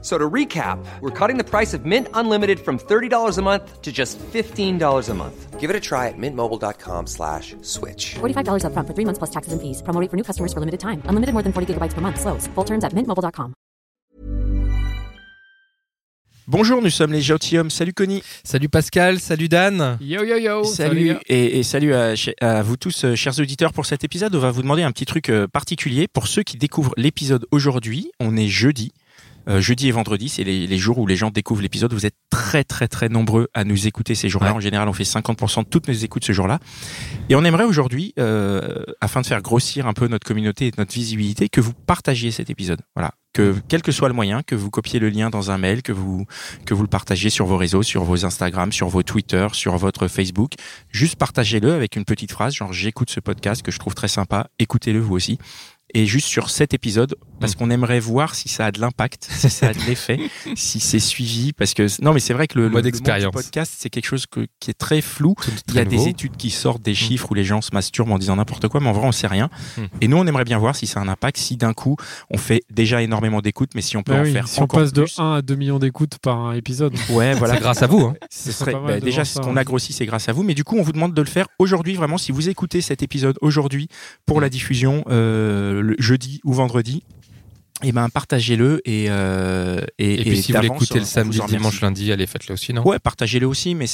So to recap, we're cutting the price of Mint Unlimited from $30 a month to just $15 a month. Give it a try at mintmobile.com slash switch. $45 upfront for three months plus taxes and fees. Promo rate for new customers for limited time. Unlimited more than 40 gigabytes per month. Slows. Full terms at mintmobile.com. Bonjour, nous sommes les Gentilhommes. Salut Connie. Salut Pascal, salut Dan. Yo yo yo. Salut et, et salut à, à vous tous, euh, chers auditeurs. Pour cet épisode, on va vous demander un petit truc euh, particulier. Pour ceux qui découvrent l'épisode aujourd'hui, on est jeudi. Euh, jeudi et vendredi, c'est les, les jours où les gens découvrent l'épisode. Vous êtes très très très nombreux à nous écouter ces jours-là. Ouais. En général, on fait 50% de toutes nos écoutes ce jour-là. Et on aimerait aujourd'hui, euh, afin de faire grossir un peu notre communauté et notre visibilité, que vous partagiez cet épisode. Voilà. Que quel que soit le moyen, que vous copiez le lien dans un mail, que vous que vous le partagiez sur vos réseaux, sur vos Instagram, sur vos Twitter, sur votre Facebook. Juste partagez-le avec une petite phrase, genre j'écoute ce podcast que je trouve très sympa. Écoutez-le vous aussi. Et juste sur cet épisode, parce Mm. qu'on aimerait voir si ça a de l'impact, si ça a de l'effet, si c'est suivi, parce que non, mais c'est vrai que le, Mode expérience. podcast, c'est quelque chose que- qui est très flou. Il y a nouveau. des études qui sortent des chiffres où les gens se masturbent en disant n'importe quoi, mais en vrai, on sait rien. Mm. Et nous, on aimerait bien voir si ça a un impact, si d'un coup, on fait déjà énormément d'écoutes, mais si on peut Bah en oui, faire si on encore passe de plus. 1 à 2 millions d'écoutes par un épisode. Ouais, voilà. Grâce à vous. Hein. Ce serait bah, de déjà ce qu'on ouais. a grossi, c'est grâce à vous. Mais du coup, on vous demande de le faire aujourd'hui, vraiment. Si vous écoutez cet épisode aujourd'hui pour la diffusion euh, le jeudi ou vendredi, et ben partagez-le et euh, et, Et, puis si vous l'écoutez le samedi, dimanche, lundi, allez, faites-le aussi, non? Ouais, partagez-le aussi, mais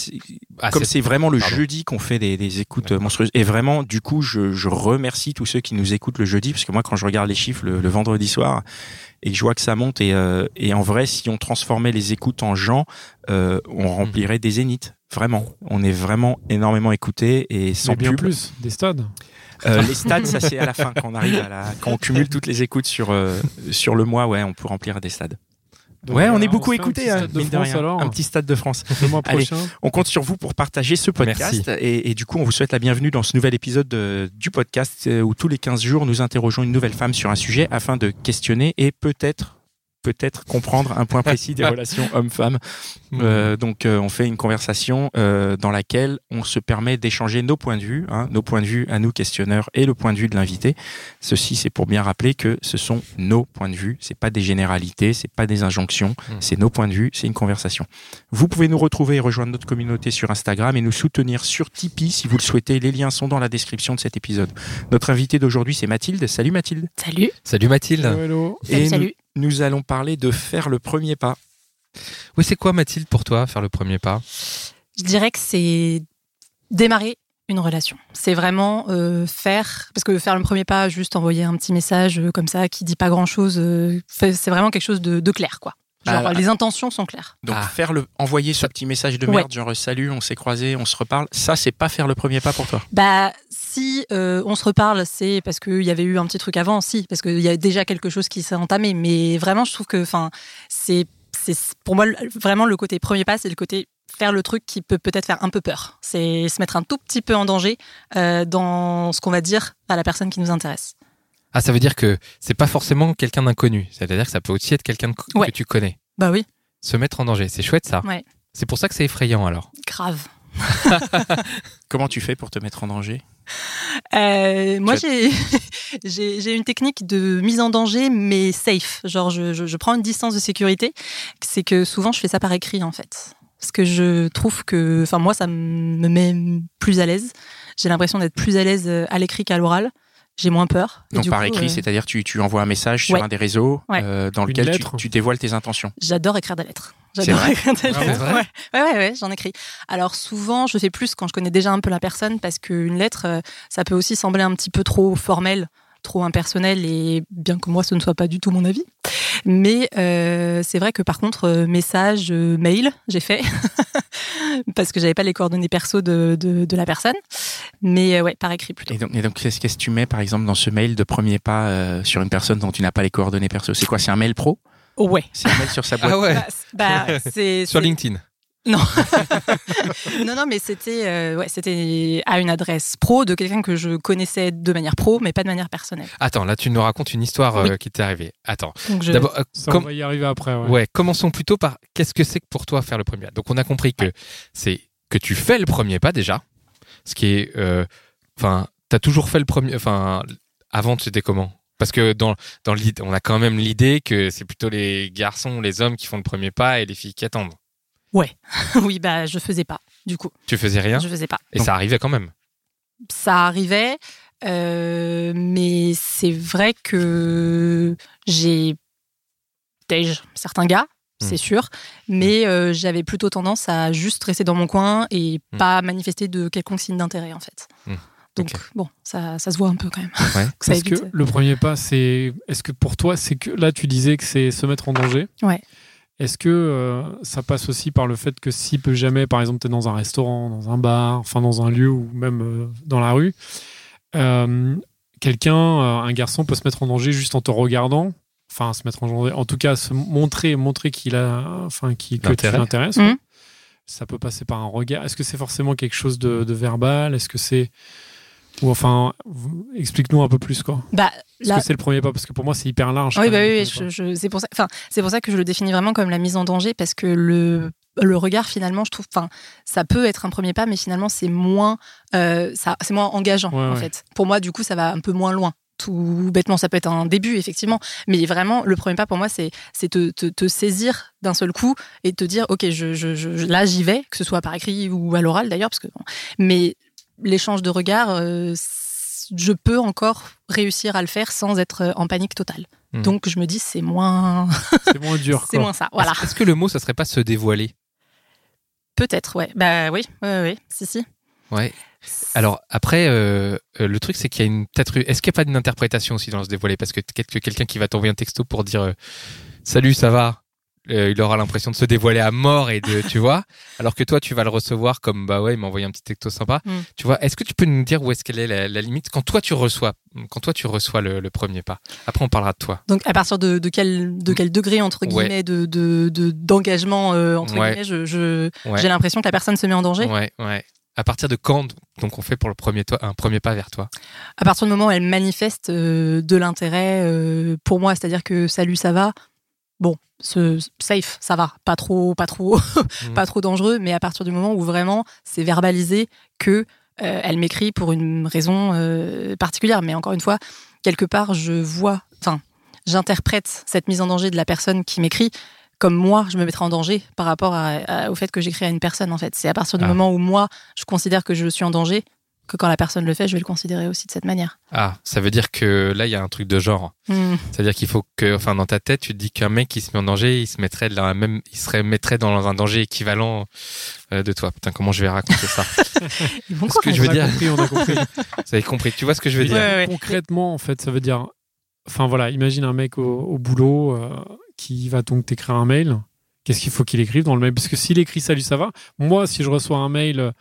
Ah, comme c'est vraiment le pardon. jeudi qu'on fait des, des écoutes monstrueuses. Et vraiment, du coup, je, je remercie tous ceux qui nous écoutent le jeudi, parce que moi, quand je regarde les chiffres le, le vendredi soir et que je vois que ça monte, et, euh, et en vrai, si on transformait les écoutes en gens, euh, on remplirait des zéniths. Vraiment, on est vraiment énormément écoutés et sans Mais bien pub. plus, des stades. Euh, les stades, ça c'est à la fin quand on arrive à la, quand on cumule toutes les écoutes sur euh, sur le mois, ouais, on peut remplir des stades. Donc ouais, on voilà, est beaucoup fait un hein, stade de mine de France, rien. alors. un petit stade de France. Le mois Allez. prochain. On compte sur vous pour partager ce podcast. Et, et du coup, on vous souhaite la bienvenue dans ce nouvel épisode de- du podcast euh, où tous les 15 jours, nous interrogeons une nouvelle femme sur un sujet afin de questionner et peut-être peut-être comprendre un point précis des relations hommes-femmes. Euh, donc, euh, on fait une conversation euh, dans laquelle on se permet d'échanger nos points de vue, hein, nos points de vue à nous questionneurs et le point de vue de l'invité. Ceci, c'est pour bien rappeler que ce sont nos points de vue. C'est pas des généralités, c'est pas des injonctions, Mm. c'est nos points de vue, c'est une conversation. Vous pouvez nous retrouver et rejoindre notre communauté sur Instagram et nous soutenir sur Tipeee si vous le souhaitez. Les liens sont dans la description de cet épisode. Notre invité d'aujourd'hui, c'est Mathilde. Salut Mathilde. Salut. Salut Mathilde. Hello, hello. Salut, et salut. Nous, nous allons parler de faire le premier pas. Oui, c'est quoi Mathilde pour toi, faire le premier pas? Je dirais que c'est démarrer une relation. C'est vraiment euh, faire, parce que faire le premier pas, juste envoyer un petit message euh, comme ça qui dit pas grand chose, c'est vraiment quelque chose de, de clair, quoi. Genre, Ah, les intentions sont claires. Donc Ah. faire le, envoyer ce petit message de Ouais. merde, genre salut, on s'est croisés, on se reparle. Ça, c'est pas faire le premier pas pour toi? Bah, si euh, on se reparle, c'est parce qu'il y avait eu un petit truc avant, si, parce qu'il y a déjà quelque chose qui s'est entamé. Mais vraiment, je trouve que, c'est, pour moi vraiment le côté premier pas, c'est le côté faire le truc qui peut peut-être faire un peu peur. C'est se mettre un tout petit peu en danger euh, dans ce qu'on va dire à la personne qui nous intéresse. Ah, ça veut dire que c'est pas forcément quelqu'un d'inconnu. C'est-à-dire que ça peut aussi être quelqu'un Ouais. que tu connais. Bah oui, Se mettre en danger, c'est chouette ça. Ouais. C'est pour ça que c'est effrayant alors. grave. Comment tu fais pour te mettre en danger? Euh, moi, j'ai une technique de mise en danger, mais safe. Genre, je, je, je prends une distance de sécurité. C'est que souvent, je fais ça par écrit, en fait. Parce que je trouve que, enfin, moi, ça me met plus à l'aise. J'ai l'impression d'être plus à l'aise euh, à l'écrit qu'à l'oral. J'ai moins peur. Donc du par coup, écrit, euh, c'est-à-dire tu, tu envoies un message sur un des réseaux Ouais. euh, dans Une lequel tu, tu dévoiles tes intentions. J'adore écrire des lettres. C'est J'adore vrai écrire des Ah, lettres. vrai? Ouais. ouais, ouais, ouais, j'en écris. Alors souvent, je fais plus quand je connais déjà un peu la personne parce qu'une lettre, euh, ça peut aussi sembler un petit peu trop formel, trop impersonnel et bien que moi, ce ne soit pas du tout mon avis. Mais euh, c'est vrai que par contre, euh, message, euh, mail, j'ai fait parce que j'avais pas les coordonnées perso de, de, de la personne. Mais euh, ouais, par écrit plutôt. Et donc, et donc, qu'est-ce qu'est-ce que tu mets par exemple dans ce mail de premier pas euh, sur une personne dont tu n'as pas les coordonnées perso? C'est quoi? C'est un mail pro? Ouais. C'est un mail sur sa boîte? Ah ouais, Bah, bah, sur LinkedIn. Non. non, non, mais c'était euh, ouais, c'était à une adresse pro de quelqu'un que je connaissais de manière pro, mais pas de manière personnelle. Attends, là tu nous racontes une histoire euh, Oui. qui t'est arrivée. Attends. Donc je... D'abord, euh, com- on va y arriver après. Ouais. ouais, commençons plutôt par qu'est-ce que c'est que pour toi faire le premier pas? Donc on a compris que c'est que tu fais le premier pas déjà, ce qui est, euh, enfin, t'as toujours fait le premier, enfin, avant c'était comment? Parce que dans dans l'idée, on a quand même l'idée que c'est plutôt les garçons, les hommes qui font le premier pas et les filles qui attendent. oui, bah je faisais pas. Du coup, Tu faisais rien je faisais pas. et ça arrivait quand même. Ça arrivait, euh, mais c'est vrai que j'ai tège certains gars. Hmm. C'est sûr, mais euh, j'avais plutôt tendance à juste rester dans mon coin et Hmm. pas manifester de quelconque signe d'intérêt en fait. Hmm. Donc bon, ça, ça se voit un peu quand même. Ouais. Est-ce que le premier pas, c'est. Est-ce que pour toi, c'est que. Là, tu disais que c'est se mettre en danger. Ouais. Est-ce que euh, ça passe aussi par le fait que si peut jamais, par exemple, tu es dans un restaurant, dans un bar, enfin dans un lieu ou même euh, dans la rue, euh, quelqu'un, euh, un garçon peut se mettre en danger juste en te regardant, enfin se mettre en danger, en tout cas se montrer, montrer qu'il a, enfin qui, que tu l'intéresses. Mhm. Ça peut passer par un regard. Est-ce que c'est forcément quelque chose de, de verbal? Est-ce que c'est ou enfin, explique-nous un peu plus quoi. Bah, Est-ce là, que c'est le premier pas Parce que pour moi, c'est hyper large. Oui, bah même, oui, je, je- c'est pour ça. Enfin, c'est pour ça que je le définis vraiment comme la mise en danger parce que le le regard finalement, je trouve, enfin, ça peut être un premier pas, mais finalement c'est moins, euh, ça, c'est moins engageant Ouais, en ouais. fait. Pour moi, du coup, ça va un peu moins loin. Tout bêtement, ça peut être un début effectivement, mais vraiment le premier pas pour moi, c'est c'est te, te, te saisir d'un seul coup et te dire, ok, je, je, je- je- là j'y vais, que ce soit par écrit ou à l'oral d'ailleurs, parce que bon. mais l'échange de regards, euh, je peux encore réussir à le faire sans être euh, en panique totale. Hmm. Donc je me dis c'est moins. C'est moins dur. c'est moins ça. Voilà. Est-ce- Est-ce que le mot, ça serait pas se dévoiler? Peut-être ouais. Bah oui, oui oui, si si. Ouais. Alors après, euh, le truc c'est qu'il y a une peut-être. Est-ce qu'il n'y a pas d'une interprétation aussi dans se dévoiler? Parce que quelqu'un qui va t'envoyer un texto pour dire euh, salut, ça va, euh, il aura l'impression de se dévoiler à mort et de, tu vois. Alors que toi, tu vas le recevoir comme bah ouais, il m'a envoyé un petit texto sympa. Mm. Tu vois. Est-ce que tu peux nous dire où est-ce qu'elle est la, la limite quand toi tu reçois, quand toi tu reçois le, le premier pas? Après, on parlera de toi. Donc à partir de, de quel de quel degré entre Ouais. guillemets de de de- d'engagement euh, entre Ouais. guillemets, je, Ouais. j'ai l'impression que la personne se met en danger? Ouais, ouais. À partir de quand donc on fait pour le premier toi un premier pas vers toi? À partir du moment où elle manifeste euh, de l'intérêt pour moi, c'est-à-dire que salut, ça va. Bon, ce, safe, ça va, pas trop, pas trop, Mm. pas trop dangereux. Mais à partir du moment où vraiment c'est verbalisé que euh, elle m'écrit pour une raison euh, particulière. Mais encore une fois, quelque part, je vois, enfin, j'interprète cette mise en danger de la personne qui m'écrit comme moi, je me mettrai en danger par rapport à- à- au fait que j'écris à une personne. En fait, c'est à partir du Ah. moment où moi, je considère que je suis en danger que quand la personne le fait, je vais le considérer aussi de cette manière. Ah, ça veut dire que là il y a un truc de genre. Hmm. C'est-à-dire qu'il faut que, enfin, dans ta tête, tu te dis qu'un mec qui se met en danger, il se mettrait dans la même, il serait mettrait dans un danger équivalent euh, de toi. Putain, comment je vais raconter ça? Bon Ce que je veux on a dire- compris, on a compris. Vous avez compris Tu vois ce que je veux dire? Ouais, ouais. Concrètement, en fait, ça veut dire. Enfin voilà, imagine un mec au, au boulot euh, qui va donc t'écrire un mail. Qu'est-ce qu'il faut qu'il écrive dans le mail? Parce que s'il écrit salut, ça va. Moi, si je reçois un mail. euh,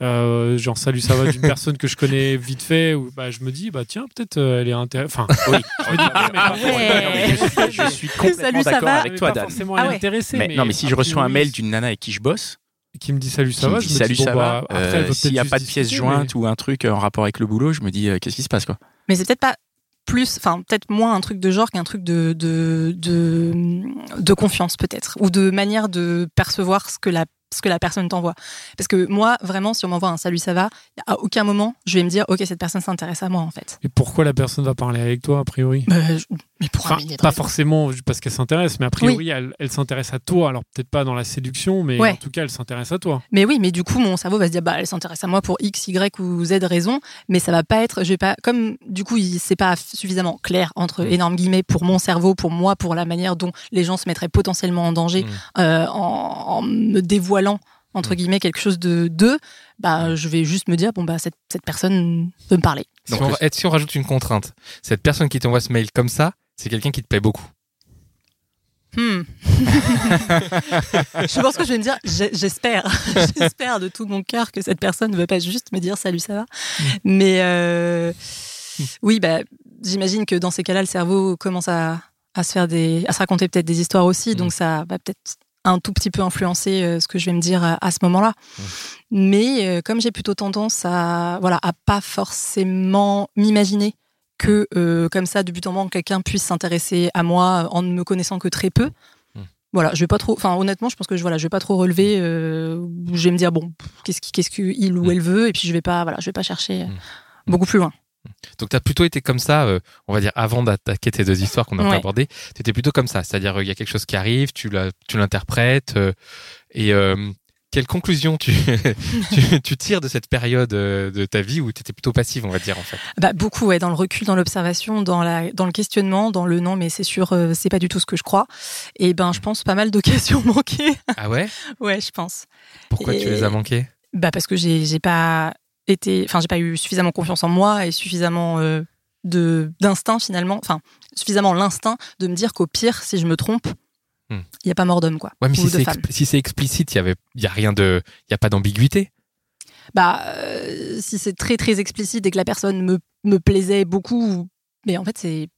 genre salut ça va d'une personne que je connais vite fait ou bah je me dis bah tiens peut-être euh, elle est intéressante enfin Oui. je dis, mais pas- ouais. je, suis, je suis complètement Salut, ça d'accord va avec toi, Dan. forcément Ah ouais. intéressée Mais, non, mais si je a reçois un mail d'une nana avec qui je bosse, qui me dit salut ça qui va me je dit me salut, dis, bon, ça bah, euh, s'il n'y a pas de pièce jointe ou un truc euh, en rapport avec le boulot, je me dis euh, qu'est-ce qui se passe quoi? Mais c'est peut-être pas plus, enfin peut-être moins un truc de genre qu'un truc de de, de de confiance peut-être ou de manière de percevoir ce que la ce que la personne t'envoie. Parce que moi, vraiment, si on m'envoie un salut, ça va, à aucun moment, je vais me dire, ok, cette personne s'intéresse à moi, en fait. et pourquoi la personne va parler avec toi a priori? Je- mais pour Enfin, pas forcément parce qu'elle s'intéresse, mais a priori, elle, elle s'intéresse à toi. Alors, peut-être pas dans la séduction, mais Ouais. en tout cas, elle s'intéresse à toi. Mais oui, mais du coup, mon cerveau va se dire, bah, elle s'intéresse à moi pour X, Y ou Z raison, mais ça va pas être, je vais pas, comme du coup, c'est pas suffisamment clair entre Mm. énormes guillemets pour mon cerveau, pour moi, pour la manière dont les gens se mettraient potentiellement en danger Mm. euh, en, en me dévoilant entre Mm. guillemets quelque chose de d'eux, bah, je vais juste me dire, bon bah, cette, cette personne veut me parler. Si Donc, on, le- et si on rajoute une contrainte, cette personne qui t'envoie ce mail comme ça, c'est quelqu'un qui te plaît beaucoup. Hmm. je pense que je vais me dire, j'espère, j'espère de tout mon cœur que cette personne ne veut pas juste me dire salut, ça va. Mais euh, oui, bah, j'imagine que dans ces cas-là, le cerveau commence à, à se faire des, à se raconter peut-être des histoires aussi, donc ça va peut-être un tout petit peu influencer euh, ce que je vais me dire à, à ce moment-là. Mais euh, comme j'ai plutôt tendance à voilà à pas forcément m'imaginer que euh, comme ça de but en blanc quelqu'un puisse s'intéresser à moi en ne me connaissant que très peu. Mm. Voilà, je vais pas trop. Enfin, honnêtement, je pense que je voilà, je vais pas trop relever. euh, je vais me dire bon, qu'est-ce qui, qu'est-ce qu'il ou Mm. elle veut, et puis je vais pas, voilà, je vais pas chercher euh, Mm. beaucoup plus loin. Donc, tu as plutôt été comme ça, euh, on va dire, avant d'attaquer tes deux histoires qu'on pas Ouais. abordées. Tu étais plutôt comme ça. C'est-à-dire, euh, il y a quelque chose qui arrive, tu l'interprètes. euh, et euh, quelle conclusion tu, tu, tu tires de cette période euh, de ta vie où tu étais plutôt passive, on va dire, en fait? Bah, beaucoup, ouais, dans le recul, dans l'observation, dans, la, dans le questionnement, dans le non, mais c'est sûr, euh, c'est pas du tout ce que je crois. Et ben, je pense pas mal de questions manquées. Ah ouais? Ouais, je pense. Pourquoi tu les as manquées? Bah, parce que j'ai j'ai pas été, enfin, j'ai pas eu suffisamment confiance en moi et suffisamment euh, de d'instinct finalement, enfin, suffisamment l'instinct de me dire qu'au pire, si je me trompe, il Hmm. y a pas mort d'homme, quoi. Ouais, mais ou si c'est, si c'est explicite, il y avait, il y a rien de, il y a pas d'ambiguïté. Bah, euh, si c'est très très explicite et que la personne me, me plaisait beaucoup, mais en fait, c'est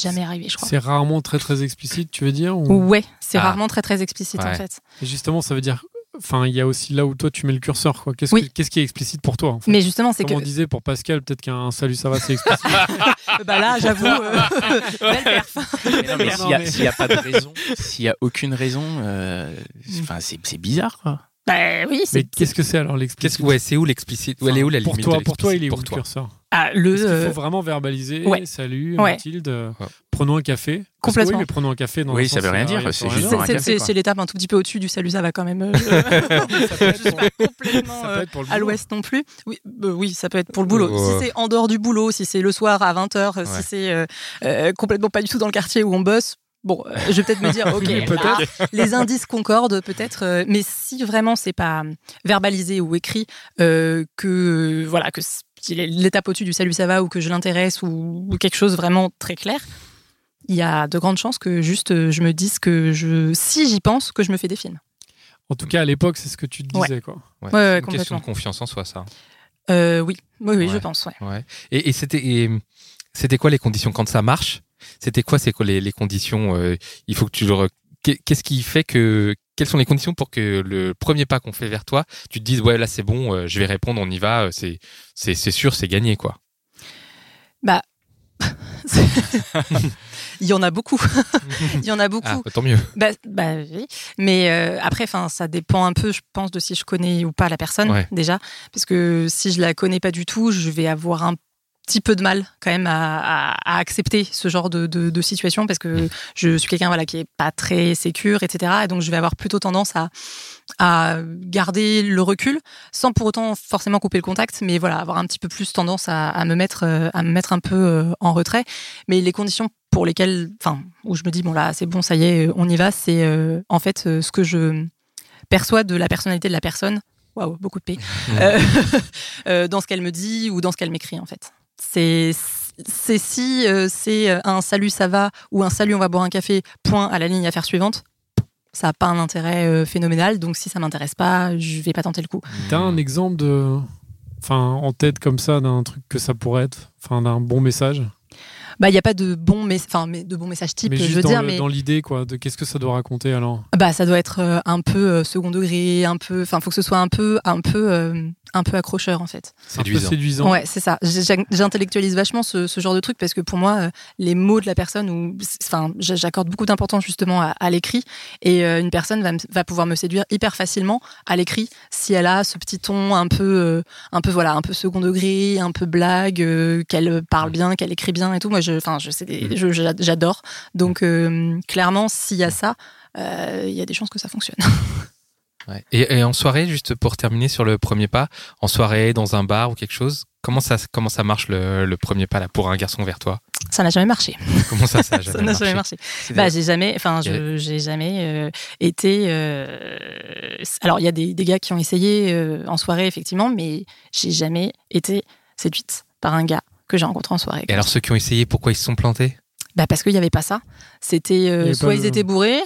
jamais arrivé, je crois. C'est rarement très très explicite, tu veux dire ou- Ouais, c'est Ah. rarement très très explicite en fait. Et justement, ça veut dire. Enfin, il y a aussi là où toi tu mets le curseur. quoi. Qu'est-ce Oui. que- qu'est-ce qui est explicite pour toi en fait? Mais justement, c'est Comme que on disait pour Pascal, peut-être qu'un salut ça va c'est explicite. bah là, j'avoue, euh, belle perf. Mais mais s'il mais- n'y a, pas de raison, s'il y a aucune raison, euh, enfin c'est c'est bizarre quoi. Bah oui, Mais c'est qu'est-ce que c'est alors l'explicite? Ouais, c'est où l'explicite? Elle est où la pour toi, de pour toi, il est où le toi curseur? Ah, le. Est-ce qu'il euh, faut vraiment verbaliser ouais. Salut, Ouais. Mathilde, euh, Ouais. prenons un café? Que Complètement. Oui, mais prenons un café. Dans Oui, ça veut rien euh, dire, il c'est juste c'est- l'étape un tout petit peu au-dessus du salut, ça va quand même. euh, Ça peut être pour- pas complètement peut être à l'ouest non plus. Oui, bah oui, ça peut être pour le boulot. Si c'est en dehors du boulot, si c'est le soir à 20h, Ouais. si c'est euh, euh, complètement pas du tout dans le quartier où on bosse. Bon, euh, je vais peut-être me dire, ok, Oui, là, peut-être. les indices concordent peut-être, euh, mais si vraiment c'est pas verbalisé ou écrit, euh, que euh, voilà, que c'est l'étape au-dessus du salut ça va ou que je l'intéresse ou, ou quelque chose vraiment très clair, il y a de grandes chances que juste euh, je me dise que je, si j'y pense, que je me fais des films. En tout cas, à l'époque, c'est ce que tu te Ouais. disais. Quoi. Ouais, Ouais, c'est ouais, une question de confiance en soi, ça. Euh, oui, oui, oui, je Ouais. pense, ouais. Ouais. Et, et c'était, et c'était quoi les conditions quand ça marche? C'était quoi, c'est quoi les, les conditions euh, Il faut que tu le. Qu'est-ce qui fait que Quelles sont les conditions pour que le premier pas qu'on fait vers toi, tu te dises ouais là c'est bon, euh, je vais répondre, on y va, euh, c'est c'est c'est sûr, c'est gagné quoi. Bah, il y en a beaucoup. il y en a beaucoup. Ah, tant mieux. Bah, bah oui. Mais euh, après, enfin, ça dépend un peu, je pense, de si je connais ou pas la personne Ouais. déjà, parce que si je la connais pas du tout, je vais avoir un petit peu de mal quand même à, à- à accepter ce genre de, de- de situation parce que je suis quelqu'un voilà qui est pas très sécure etc et donc je vais avoir plutôt tendance à à garder le recul sans pour autant forcément couper le contact mais voilà avoir un petit peu plus tendance à, à me mettre euh, à me mettre un peu euh, en retrait. Mais les conditions pour lesquelles enfin où je me dis bon là c'est bon ça y est on y va c'est euh, en fait euh, ce que je perçois de la personnalité de la personne. Waouh beaucoup de P. Euh, euh, dans ce qu'elle me dit ou dans ce qu'elle m'écrit en fait c'est si euh, c'est un salut ça va ou un salut on va boire un café point à la ligne affaire suivante ça n'a pas un intérêt euh, phénoménal donc si ça m'intéresse pas je vais pas tenter le coup T'as un exemple de. Enfin, en tête comme ça, d'un truc que ça pourrait être Enfin, d'un bon message? Bah il y a pas de bon enfin mais de bons messages type Mais je juste veux dans dire le- mais dans l'idée, quoi, de qu'est-ce que ça doit raconter alors? Bah ça doit être euh, un peu euh, second degré un peu enfin faut que ce soit un peu un peu euh, un peu accrocheur en fait Un peu Séduisant. séduisant. Ouais, c'est ça. J'intellectualise vachement ce, ce genre de truc parce que pour moi, euh, les mots de la personne, ou, enfin, j'a- j'accorde beaucoup d'importance justement à, à l'écrit et euh, une personne va, me- va pouvoir me séduire hyper facilement à l'écrit si elle a ce petit ton un peu, euh, un peu voilà, un peu second degré, un peu blague, euh, qu'elle parle bien, qu'elle écrit bien et tout. Moi, je, enfin, je sais, des- j'a- j'adore. Donc euh, clairement, s'il y a ça, euh, il y a des chances que ça fonctionne. Ouais. Et, et en soirée, juste pour terminer sur le premier pas, en soirée, dans un bar ou quelque chose, comment ça comment ça marche le, le premier pas là pour un garçon vers toi? Ça n'a jamais marché. Comment ça ça jamais n'a jamais marché. Bah, j'ai jamais, enfin, je, j'ai jamais euh, été. euh, Alors, il y a des, des gars qui ont essayé euh, en soirée, effectivement, mais j'ai jamais été séduite par un gars que j'ai rencontré en soirée. Et alors ceux qui ont essayé, pourquoi ils se sont plantés? Bah, parce qu'il n'y avait pas ça. C'était euh, Il soit pas ils étaient bourrés,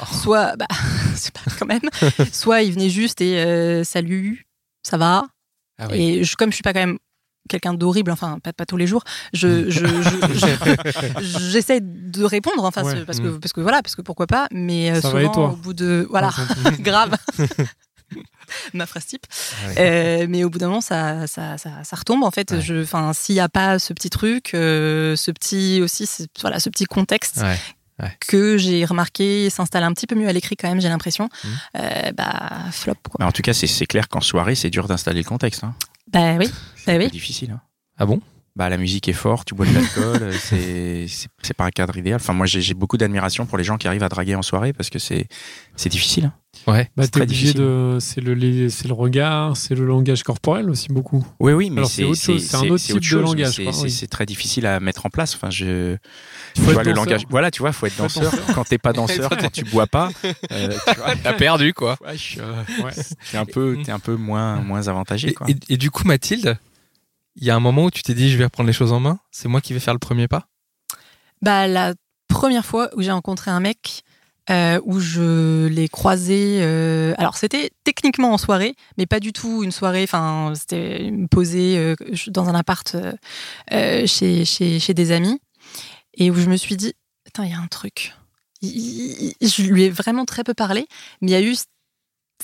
Oh. soit, bah, c'est pas quand même, soit ils venaient juste et euh, salut, ça va? Ah oui. Et je, comme je suis pas quand même quelqu'un d'horrible, enfin pas, pas tous les jours, je, je, je- je- j'essaie de répondre, enfin Ouais. c'est- parce que parce que voilà, parce que pourquoi pas, mais euh, Ça souvent toi? au bout de voilà, grave, ma phrase type. Ouais. Euh, mais au bout d'un moment, ça, ça, ça, ça retombe en fait. Ouais. S'il n'y a pas ce petit truc, euh, ce petit aussi, ce- voilà, ce petit contexte Ouais. que j'ai remarqué s'installe un petit peu mieux à l'écrit quand même, j'ai l'impression. Mhm. Euh, bah flop quoi. Mais en tout cas, c'est clair qu'en soirée, c'est dur d'installer le contexte. Hein. Bah oui, bah oui. difficile. hein. Ah bon? Bah, la musique est forte, tu bois de l'alcool, euh, c'est pas un cadre idéal. Enfin, moi, j'ai beaucoup d'admiration pour les gens qui arrivent à draguer en soirée parce que c'est c'est difficile. Ouais. Bah, C'est obligé difficile. de. C'est le, le regard, c'est le langage corporel aussi beaucoup. Oui, oui, mais Alors, c'est un autre type de chose, langage, c'est- oui. très difficile à mettre en place. Enfin, je. Il Tu faut vois être le danseur. langage. Voilà, tu vois, faut être danseur. Quand t'es pas danseur, quand tu bois pas, euh, T'as perdu, quoi. Ouais. t'es un peu, t'es un peu moins, moins avantagé. Et, Quoi. et- et du coup, Mathilde, il y a un moment où tu t'es dit, je vais reprendre les choses en main. C'est moi qui vais faire le premier pas? Bah la première fois où j'ai rencontré un mec. euh, où je l'ai croisé. euh, alors c'était techniquement en soirée, mais pas du tout une soirée. Enfin, c'était une posée euh, dans un appart chez, chez, chez des amis, et où je me suis dit, attends, il y a un truc. Je lui ai vraiment très peu parlé, mais il y a eu.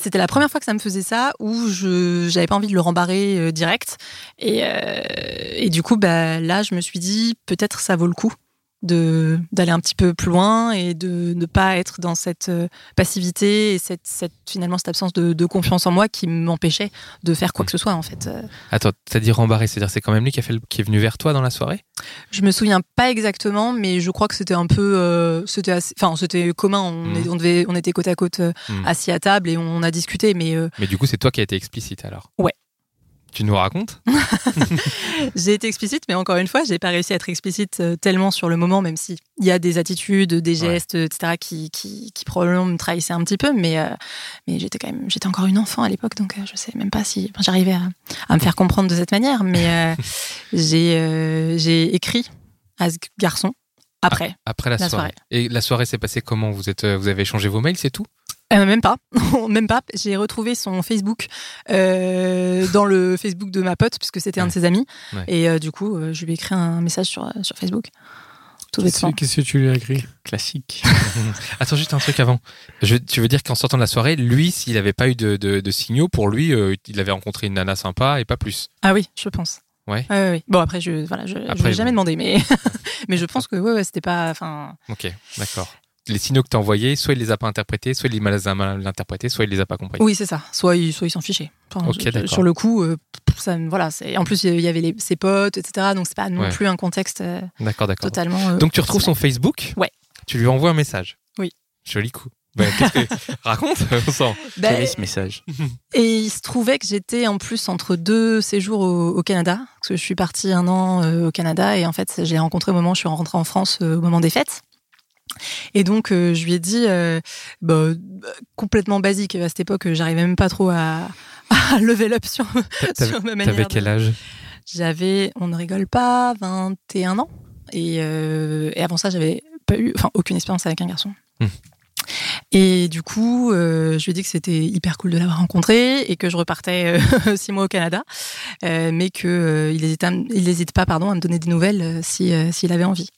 C'était la première fois que ça me faisait ça, où je j'avais pas envie de le rembarrer euh, direct, et, euh, et du coup, bah là, je me suis dit, peut-être ça vaut le coup de d'aller un petit peu plus loin et de ne pas être dans cette euh, passivité et cette, cette finalement cette absence de, de confiance en moi qui m'empêchait de faire quoi que ce soit en fait. Euh, Attends, t'as dit rembarré, c'est-à-dire c'est quand même lui qui, a fait le- qui est venu vers toi dans la soirée? Je me souviens pas exactement, mais je crois que c'était un peu, euh, c'était enfin c'était commun. On, est- on devait, on était côte à côte euh, Mhm. assis à table et on a discuté, mais euh, Mais du coup, c'est toi qui as été explicite alors? Ouais. Tu nous racontes j'ai été explicite, mais encore une fois, j'ai pas réussi à être explicite euh, tellement sur le moment, même si il y a des attitudes, des Ouais. gestes, etc., qui, qui, qui probablement me trahissaient un petit peu, mais, euh, mais j'étais quand même, j'étais encore une enfant à l'époque, donc euh, je sais même pas si enfin, j'arrivais à, à me faire comprendre de cette manière, mais euh, j'ai, euh, j'ai écrit à ce garçon après. Après la, La soirée. soirée. Et la soirée s'est passée comment? Vous, êtes, vous avez échangé vos mails, c'est tout? Euh, même pas, même pas. J'ai retrouvé son Facebook euh, dans le Facebook de ma pote, puisque c'était un de ses amis. Ouais. Et euh, du coup, euh, je lui ai écrit un message sur, sur Facebook. Tout Qu'est-ce que tu lui as écrit? Classique. Attends, juste un truc avant. Je, tu veux dire qu'en sortant de la soirée, lui, s'il n'avait pas eu de, de- de signaux, pour lui, euh, il avait rencontré une nana sympa et pas plus. Ah oui, je pense. Ouais. Ouais, ouais, ouais. Bon après, je voilà, je, je l'ai jamais demandé, mais mais je pense que ouais, ouais, c'était pas. Enfin, Ok, d'accord. Les signaux que t'as envoyés, soit il les a pas interprétés, soit il les a mal interprétés, soit il les a pas compris. oui, c'est ça. Soit il soit il s'en fichait. Enfin, je- sur le coup, euh, ça, voilà. En plus, il y avait les, ses potes, etc. Donc c'est pas non Ouais. plus un contexte euh, D'accord, d'accord. totalement. euh, Donc tu retrouves son. Facebook Ouais. Tu lui envoies un message Oui. Joli coup. Bah, qu'est-ce que- Raconte, on sent. Ben, Quel est ce message Et il se trouvait que j'étais en plus entre deux séjours au, au Canada, parce que je suis partie un an euh, au Canada et en fait, je l'ai rencontré au moment où je suis rentrée en France euh, au moment des fêtes. Et donc, euh, je lui ai dit, euh, bah, bah, complètement basique, à cette époque, j'arrivais même pas trop à, à level up sur, sur ma manière. t'avais de- quel âge? J'avais, on ne rigole pas, 21 ans. Et, euh, et avant ça, j'avais pas eu, enfin, aucune expérience avec un garçon. Hmm. Et du coup, euh, je lui ai dit que c'était hyper cool de l'avoir rencontré et que je repartais euh, six mois au Canada, euh, mais que euh, il n'hésite pas, pardon, à me donner des nouvelles euh, si euh, s'il avait envie.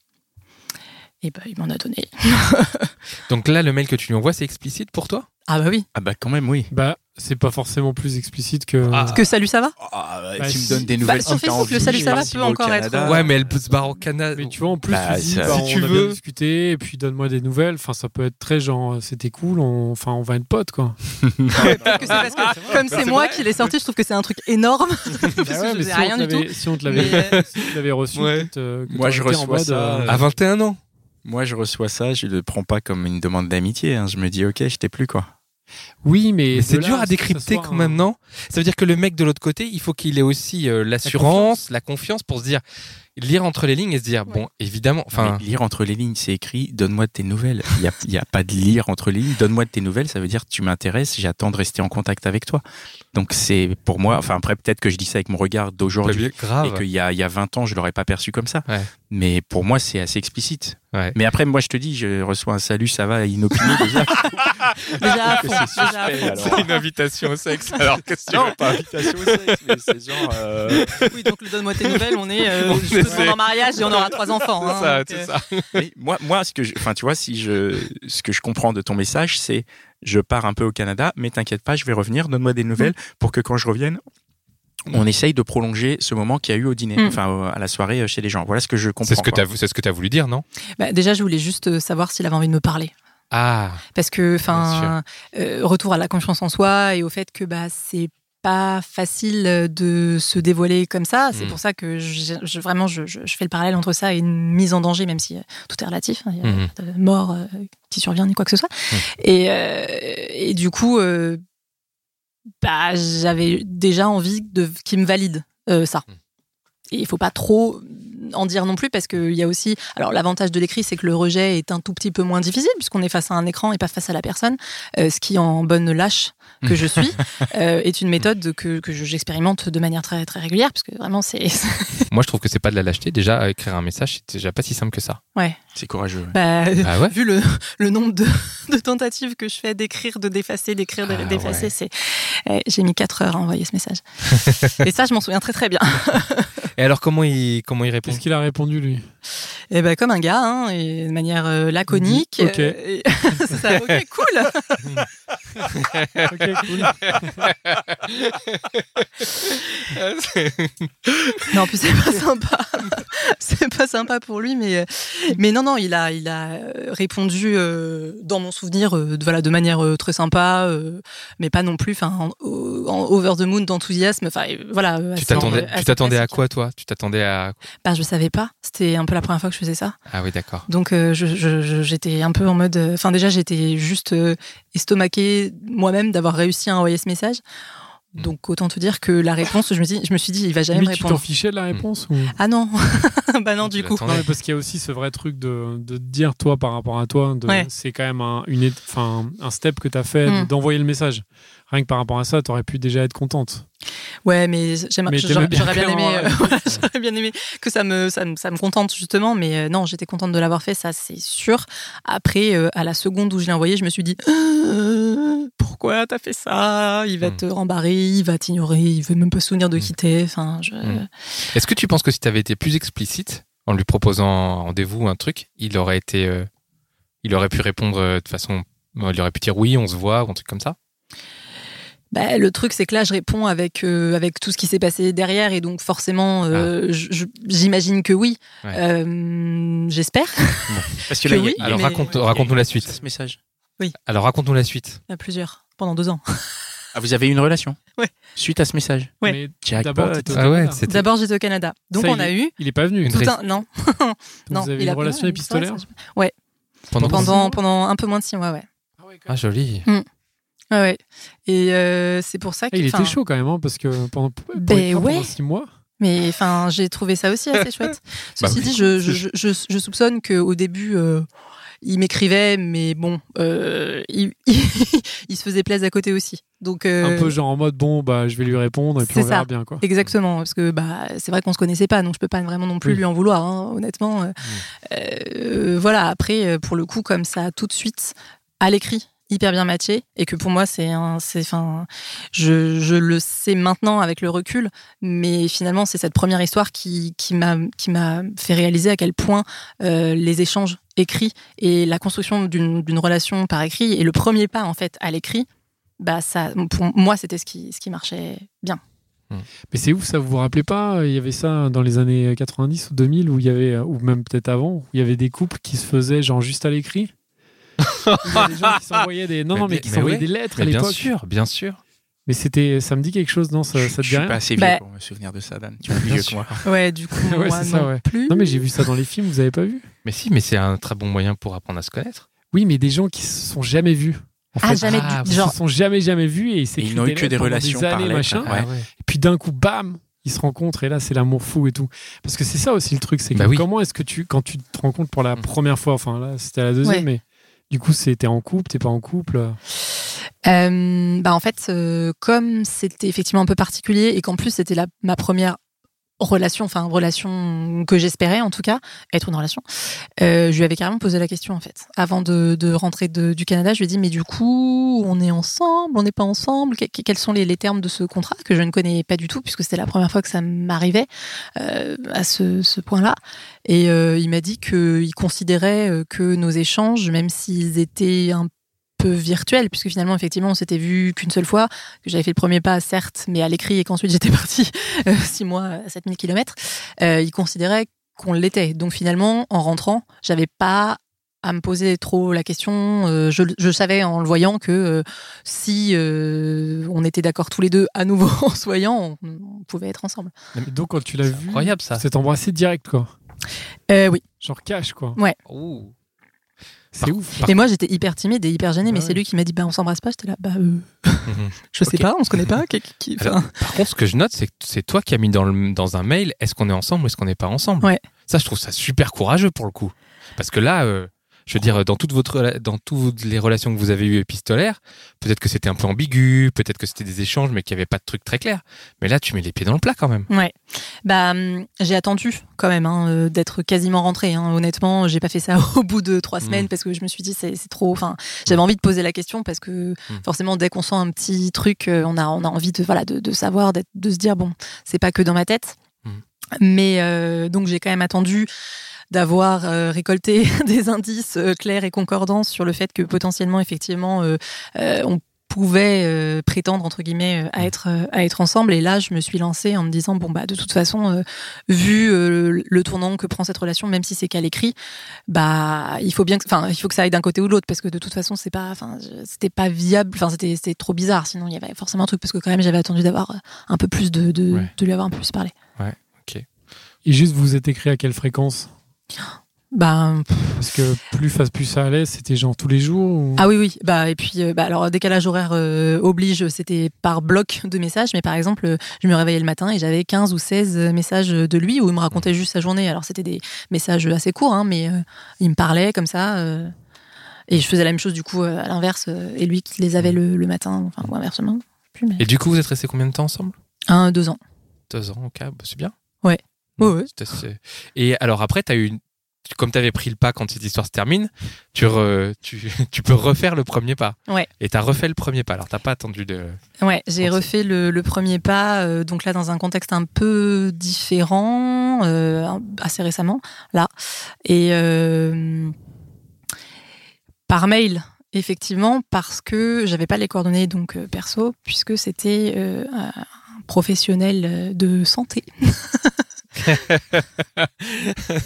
Et ben, il m'en a donné. Donc là, le mail que tu lui envoies, c'est explicite pour toi? Ah bah oui. Ah bah quand même, oui. Bah, c'est pas forcément plus explicite que. Ah. Que salut, ça va? Ah, bah, Bah, tu me donnes des Bah, nouvelles. sur si t'as Facebook, envie, le salut, ça va si peut encore être, Canada. euh, Ouais, mais elle peut se barrer au Canada. Mais tu vois, en plus, Bah, tu dis, bah, si on tu a veux. bien discuté, et puis donne-moi des nouvelles. Enfin, ça peut être très genre, euh, c'était cool, on... enfin, on va être potes, quoi. Peut-être que c'est parce que, comme c'est moi qui l'ai sorti, je trouve que c'est un truc énorme. Bah rien te du tout. l'avait- Si on te l'avait reçu, euh, que Moi, je reçois ça, À 21 ans Moi, je reçois ça, je le prends pas comme une demande d'amitié. hein. Je me dis, ok, je t'ai plus quoi. Oui, mais. Mais c'est dur à décrypter quand même, non Ça veut dire que le mec de l'autre côté, il faut qu'il ait aussi euh, l'assurance, la confiance pour se dire lire entre les lignes et se dire, bon, évidemment, enfin, lire entre les lignes, c'est écrit donne-moi de tes nouvelles. Il n'y a, il y a pas de lire entre les lignes. Donne-moi de tes nouvelles, ça veut dire tu m'intéresses, j'attends de rester en contact avec toi. Donc c'est pour moi, enfin après peut-être que je dis ça avec mon regard d'aujourd'hui et qu'il y a, il y a 20 ans, je l'aurais pas perçu comme ça. Ouais. Mais pour moi, c'est assez explicite. Ouais. Mais après, moi, je te dis, je reçois un salut, ça va, inopiné déjà. C'est une invitation au sexe. Alors, qu'est-ce que tu non, pas invitation au sexe, mais c'est genre. euh, Oui, donc le donne-moi tes nouvelles, on est euh, On justement essaie. en mariage et on aura trois enfants. C'est hein, ça, euh, ça. Mais moi, moi, ce que, je- enfin, tu vois, si je, ce que je comprends de ton message, c'est, je pars un peu au Canada, mais t'inquiète pas, je vais revenir. Donne-moi des nouvelles pour que quand je revienne, on essaye de prolonger ce moment qu'il y a eu au dîner, Mm. enfin, à la soirée euh, chez les gens. Voilà ce que je comprends. C'est ce que ce que t'as voulu dire, non? Bah, déjà, je voulais juste euh, savoir s'il avait envie de me parler. Ah, Parce que, enfin, euh, retour à la confiance en soi et au fait que bah c'est pas facile euh, de se dévoiler comme ça. C'est Mm. pour ça que je, je- vraiment je, fais le parallèle entre ça et une mise en danger, même si euh, tout est relatif. hein, Il y a Mhm. pas de mort euh, qui survient ni quoi que ce soit. Mm. Et, euh, et du coup, euh, bah j'avais déjà envie de qu'il me valide euh, ça. Mm. Et il faut pas trop en dire non plus parce qu'il y a aussi. Alors l'avantage de l'écrit, c'est que le rejet est un tout petit peu moins difficile puisqu'on est face à un écran et pas face à la personne. Euh, ce qui, en bonne lâche que je suis, euh, est une méthode que, que je- j'expérimente de manière très très régulière parce que vraiment c'est. moi je trouve que c'est pas de la lâcheté. Déjà, écrire un message, c'est déjà pas si simple que ça. ouais. C'est courageux. Bah, Ah ouais vu le, le nombre de, de tentatives que je fais d'écrire, de d'effacer, d'écrire, de Ah ouais. c'est. J'ai mis 4 heures à envoyer ce message. et ça, je m'en souviens très très bien. Et alors, comment il, comment il répond? Qu'il a répondu, lui Et ben comme un gars, hein, et de manière euh, laconique. Ok. euh, et- c'est ça, ok, cool. Ok, cool. Non, puis c'est pas sympa. c'est pas sympa pour lui, mais mais non, non, il a il a répondu euh, dans mon souvenir, euh, de, voilà, de manière euh, très sympa, euh, mais pas non plus, enfin, en, en over the moon d'enthousiasme. Enfin, euh, voilà. Tu t'attendais, assez tu t'attendais à quoi, toi? Tu t'attendais à. Bah, je savais pas. C'était un peu la première fois que je faisais ça. Ah oui, d'accord. Donc euh, je- je- je- j'étais un peu en mode. euh, Enfin déjà j'étais juste euh, estomaquée moi-même d'avoir réussi à envoyer ce message. Mm. Donc autant te dire que la réponse, je me, dis, je me suis dit, il va jamais me tu t'en répondre. fichais de la réponse ou... Ah non, bah non du coup. l'attendais. Non, mais parce qu'il y a aussi ce vrai truc de, de te dire, toi, par rapport à toi, Ouais. c'est quand même un, une, un step que tu as fait Mm. de- d'envoyer le message. Rien que par rapport à ça, tu aurais pu déjà être contente. Ouais, mais j'aimerais- bien j'aurais bien aimé, clairement, euh, voilà, bien aimé que ça me, ça me, ça me contente justement, mais euh, non, j'étais contente de l'avoir fait, ça c'est sûr. Après, euh, à la seconde où je l'ai envoyé, je me suis dit, Euh, pourquoi t'as fait ça? Il va Mm. te rembarrer, il va t'ignorer, il veut même pas se souvenir de Mm. qui t'es. Enfin, je... Mm. Est-ce que tu penses que si tu avais été plus explicite en lui proposant un rendez-vous ou un truc, il aurait été, euh, il aurait pu répondre euh, de façon, il aurait pu dire oui, on se voit ou un truc comme ça? Bah, le truc, c'est que là, je réponds avec, euh, avec tout ce qui s'est passé derrière, et donc forcément, euh, je- j'imagine que oui. Ah. Ouais. Euh, J'espère. Parce que Que là, oui, a- Alors mais- raconte, raconte-nous la ce suite. message. Alors raconte-nous la suite. Il y a plusieurs, pendant deux ans. Ah, vous avez eu une relation Ouais. Suite à ce message. Ouais. D'abord, Ah ouais, D'abord, j'étais au Canada. Donc, Ça, on il a est- eu Il est pas venu. Une tout ré- un. Non. non, vous avez il une a- relation ouais, épistolaire ça- pendant, pendant, pendant un peu moins de six mois, ouais. Ah joli. Ouais, ouais. Et euh, c'est pour ça Ah, que. il était chaud quand même, hein, parce que pendant, Ben écrire pendant ouais. six mois. Mais enfin, j'ai trouvé ça aussi assez chouette. Bah Ceci oui. dit, je, je, je, je soupçonne qu'au début, euh, il m'écrivait, mais bon, euh, il, il, se faisait plaisir à côté aussi. Donc, euh, Un peu genre en mode, bon, bah, je vais lui répondre et puis on verra ça. bien, quoi. Exactement, parce que bah c'est vrai qu'on se connaissait pas, donc je peux pas vraiment non plus Oui. lui en vouloir, hein, honnêtement. Euh, voilà, après pour le coup, comme ça tout de suite à l'écrit hyper bien matché et que pour moi c'est un c'est enfin je, je le sais maintenant avec le recul mais finalement c'est cette première histoire qui qui m'a qui m'a fait réaliser à quel point euh, les échanges écrits et la construction d'une d'une relation par écrit et le premier pas en fait à l'écrit bah ça pour moi c'était ce qui ce qui marchait bien Mais c'est ouf, ça vous vous rappelez pas Il y avait ça dans les années 90 ou 2000 où il y avait, ou même peut-être avant, où il y avait des couples qui se faisaient genre juste à l'écrit? Il y a des gens qui s'envoyaient des, non, Mais non, mais bien- qui mais s'envoyaient ouais. des lettres Mais à bien l'époque. sûr, bien sûr. Mais c'était, ça me dit quelque chose, non Ça, je, ça te je dit suis rien pas assez vieux Bah- pour me souvenir de ça, Dan. Tu es plus vieux que moi. Ouais, du coup, Ouais, moi c'est ça, non ouais. plus. Non, mais j'ai vu ça dans les films, vous avez pas vu Mais si, mais c'est un très bon moyen pour apprendre à se connaître. Oui, mais des gens qui se sont jamais vus. En Ah, fait, jamais Ah, du genre. se sont jamais jamais vus et ils Et s'écrivent ils n'ont eu que lettres des pendant relations des par années, lettre, machin. ouais. Et puis d'un coup, bam ils se rencontrent et là c'est l'amour fou et tout. Parce que c'est ça aussi le truc, c'est que Bah oui. comment est-ce que tu, quand tu te rencontres pour la Mm. première fois, enfin là c'était la deuxième, Ouais. mais du coup t'es en couple, t'es pas en couple? Euh, bah en fait, euh, comme c'était effectivement un peu particulier et qu'en plus c'était ma première relation, enfin relation que j'espérais en tout cas, être une relation, euh, je lui avais carrément posé la question en fait. Avant de, de rentrer de- du Canada, je lui ai dit mais du coup on est ensemble, on n'est pas ensemble, Que- que- quels sont les, les termes de ce contrat que je ne connais pas du tout puisque c'était la première fois que ça m'arrivait euh, à ce, ce point-là. Et euh, il m'a dit qu'il considérait euh, que nos échanges, même s'ils étaient un peu virtuels, puisque finalement, effectivement, on s'était vu qu'une seule fois, que j'avais fait le premier pas, certes, mais à l'écrit, et qu'ensuite j'étais partie euh, six mois à 7000 km, euh, il considérait qu'on l'était. Donc finalement, en rentrant, j'avais pas à me poser trop la question. Euh, je, je savais en le voyant que euh, si euh, on était d'accord tous les deux à nouveau en se voyant, on, on pouvait être ensemble. Et donc quand tu l'as vu, Incroyable ça. c'est embrassé direct quoi. Euh, oui. Genre cash quoi. Ouh. C'est ouf. par- Et moi, j'étais hyper timide et hyper gênée, mais Ah c'est lui qui m'a dit bah on s'embrasse pas. J'étais là bah euh, Mhm. je sais pas, on se connaît pas. Qui- qui- Alors, par contre, ce que je note, c'est que c'est toi qui as mis dans, le, dans un mail est-ce qu'on est ensemble ou est-ce qu'on n'est pas ensemble? Ouais. Ça, je trouve ça super courageux pour le coup. Parce que là, euh, je veux dire, dans, toute votre, rela- dans toutes les relations que vous avez eues épistolaires, peut-être que c'était un peu ambigu, peut-être que c'était des échanges, mais qu'il n'y avait pas de truc très clair. Mais là, tu mets les pieds dans le plat quand même. Ouais. Bah, hum, j'ai attendu quand même hein, euh, d'être quasiment rentrée. Hein. Honnêtement, j'ai pas fait ça au bout de trois semaines Mm. parce que je me suis dit c'est trop. Enfin, j'avais envie de poser la question parce que forcément, dès qu'on sent un petit truc, euh, on a on a envie de voilà de, de savoir, d'être- de se dire bon, c'est pas que dans ma tête. Mm. Mais euh, donc j'ai quand même attendu d'avoir euh, récolté des indices euh, clairs et concordants sur le fait que potentiellement effectivement euh, on pouvait euh, prétendre entre guillemets euh, à être euh, à être ensemble. Et là je me suis lancée en me disant bon bah de toute façon vu le tournant que prend cette relation même si c'est qu'à l'écrit bah il faut bien que enfin il faut que ça aille d'un côté ou de l'autre parce que de toute façon c'est pas enfin c'était pas viable enfin c'était c'était trop bizarre. Sinon il y avait forcément un truc parce que quand même j'avais attendu d'avoir un peu plus de de, Ouais. de lui avoir un peu plus parlé. Et juste vous êtes écrit à quelle fréquence? Bah Parce que plus plus ça allait, c'était genre tous les jours ou... Ah oui, oui. Bah, et puis, euh, bah, alors, décalage horaire euh, oblige, c'était par bloc de messages. Mais par exemple, euh, je me réveillais le matin et j'avais 15 ou 16 messages de lui où il me racontait juste sa journée. Alors, c'était des messages assez courts, hein, mais euh, il me parlait comme ça. euh, et je faisais la même chose, du coup, euh, à l'inverse. euh, et lui qui les avait le, le matin, enfin, ou inversement. plus, mais- Et du coup, vous êtes restés combien de temps ensemble? Un, deux ans. Deux ans, ok, bah, c'est bien. Ouais. Mm, Ouais, assez- Et alors après, as eu une... comme tu avais pris le pas quand cette histoire se termine, tu, re- tu, tu peux refaire le premier pas. Ouais. Et tu as refait le premier pas. Alors t'as pas attendu de. Ouais, j'ai refait le, le premier pas, euh, donc là dans un contexte un peu différent, euh, assez récemment, là. Et euh, par mail, effectivement, parce que j'avais pas les coordonnées donc perso, puisque c'était un professionnel de santé.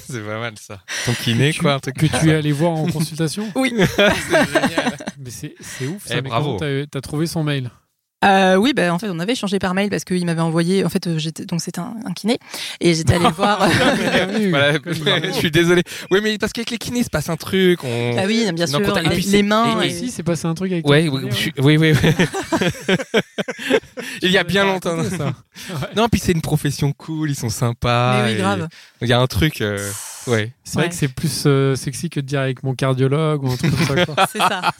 c'est pas mal ça. Ton kiné, Tu- quoi, un truc que tu es allé voir en consultation? Oui. c'est génial. Mais c'est c'est ouf ça. Eh, mais bravo. t'as trouvé son mail? Euh, oui, ben en fait, on avait échangé par mail parce qu'il m'avait envoyé. En fait, euh, j'étais donc c'était un, un kiné et j'étais allée le voir. Voilà, Comme je suis désolé. Oui, mais parce qu'avec les kinés, il se passe un truc. On... Ah oui, bien sûr. contact- et les, puis les c'est- mains. Et ici, c'est passé un truc avec Ouais, oui, kiné, oui, oui, oui. Il y a bien longtemps. ça. Non, puis c'est une profession cool, ils sont sympas. Mais oui, grave. Il y a un truc, euh, ouais. C'est vrai que c'est plus euh, sexy que de dire avec mon cardiologue ou un truc comme ça. C'est ça.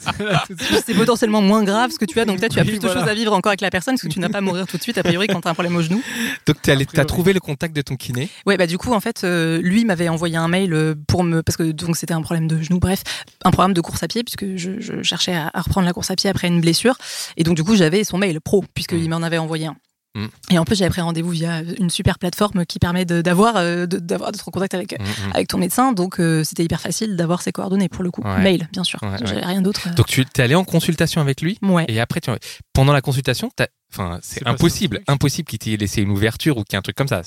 C'est potentiellement moins grave ce que tu as, donc là tu as Oui, plus de choses à vivre encore avec la personne parce que tu n'as pas à mourir tout de suite a priori quand tu as un problème au genou. Donc t'es allé- A t'as priori. trouvé le contact de ton kiné. Ouais, bah du coup en fait euh, lui m'avait envoyé un mail euh, pour me parce que donc c'était un problème de genou, bref, un programme de course à pied puisque je, je cherchais à, à reprendre la course à pied après une blessure et donc du coup j'avais son mail pro puisqu'il m'en avait envoyé un. Mm. Et en plus j'avais pris rendez-vous via une super plateforme qui permet d'avoir de- d'avoir d'être en contact avec Mhm. avec ton médecin donc euh, c'était hyper facile d'avoir ses coordonnées pour le coup. Ouais. Mail bien sûr, Ouais, j'avais ouais. rien d'autre. euh. Donc tu es allé en consultation avec lui Ouais. et après tu... pendant la consultation, enfin C'est impossible, impossible qu'il t'ait laissé une ouverture ou qu'il y ait un truc comme ça.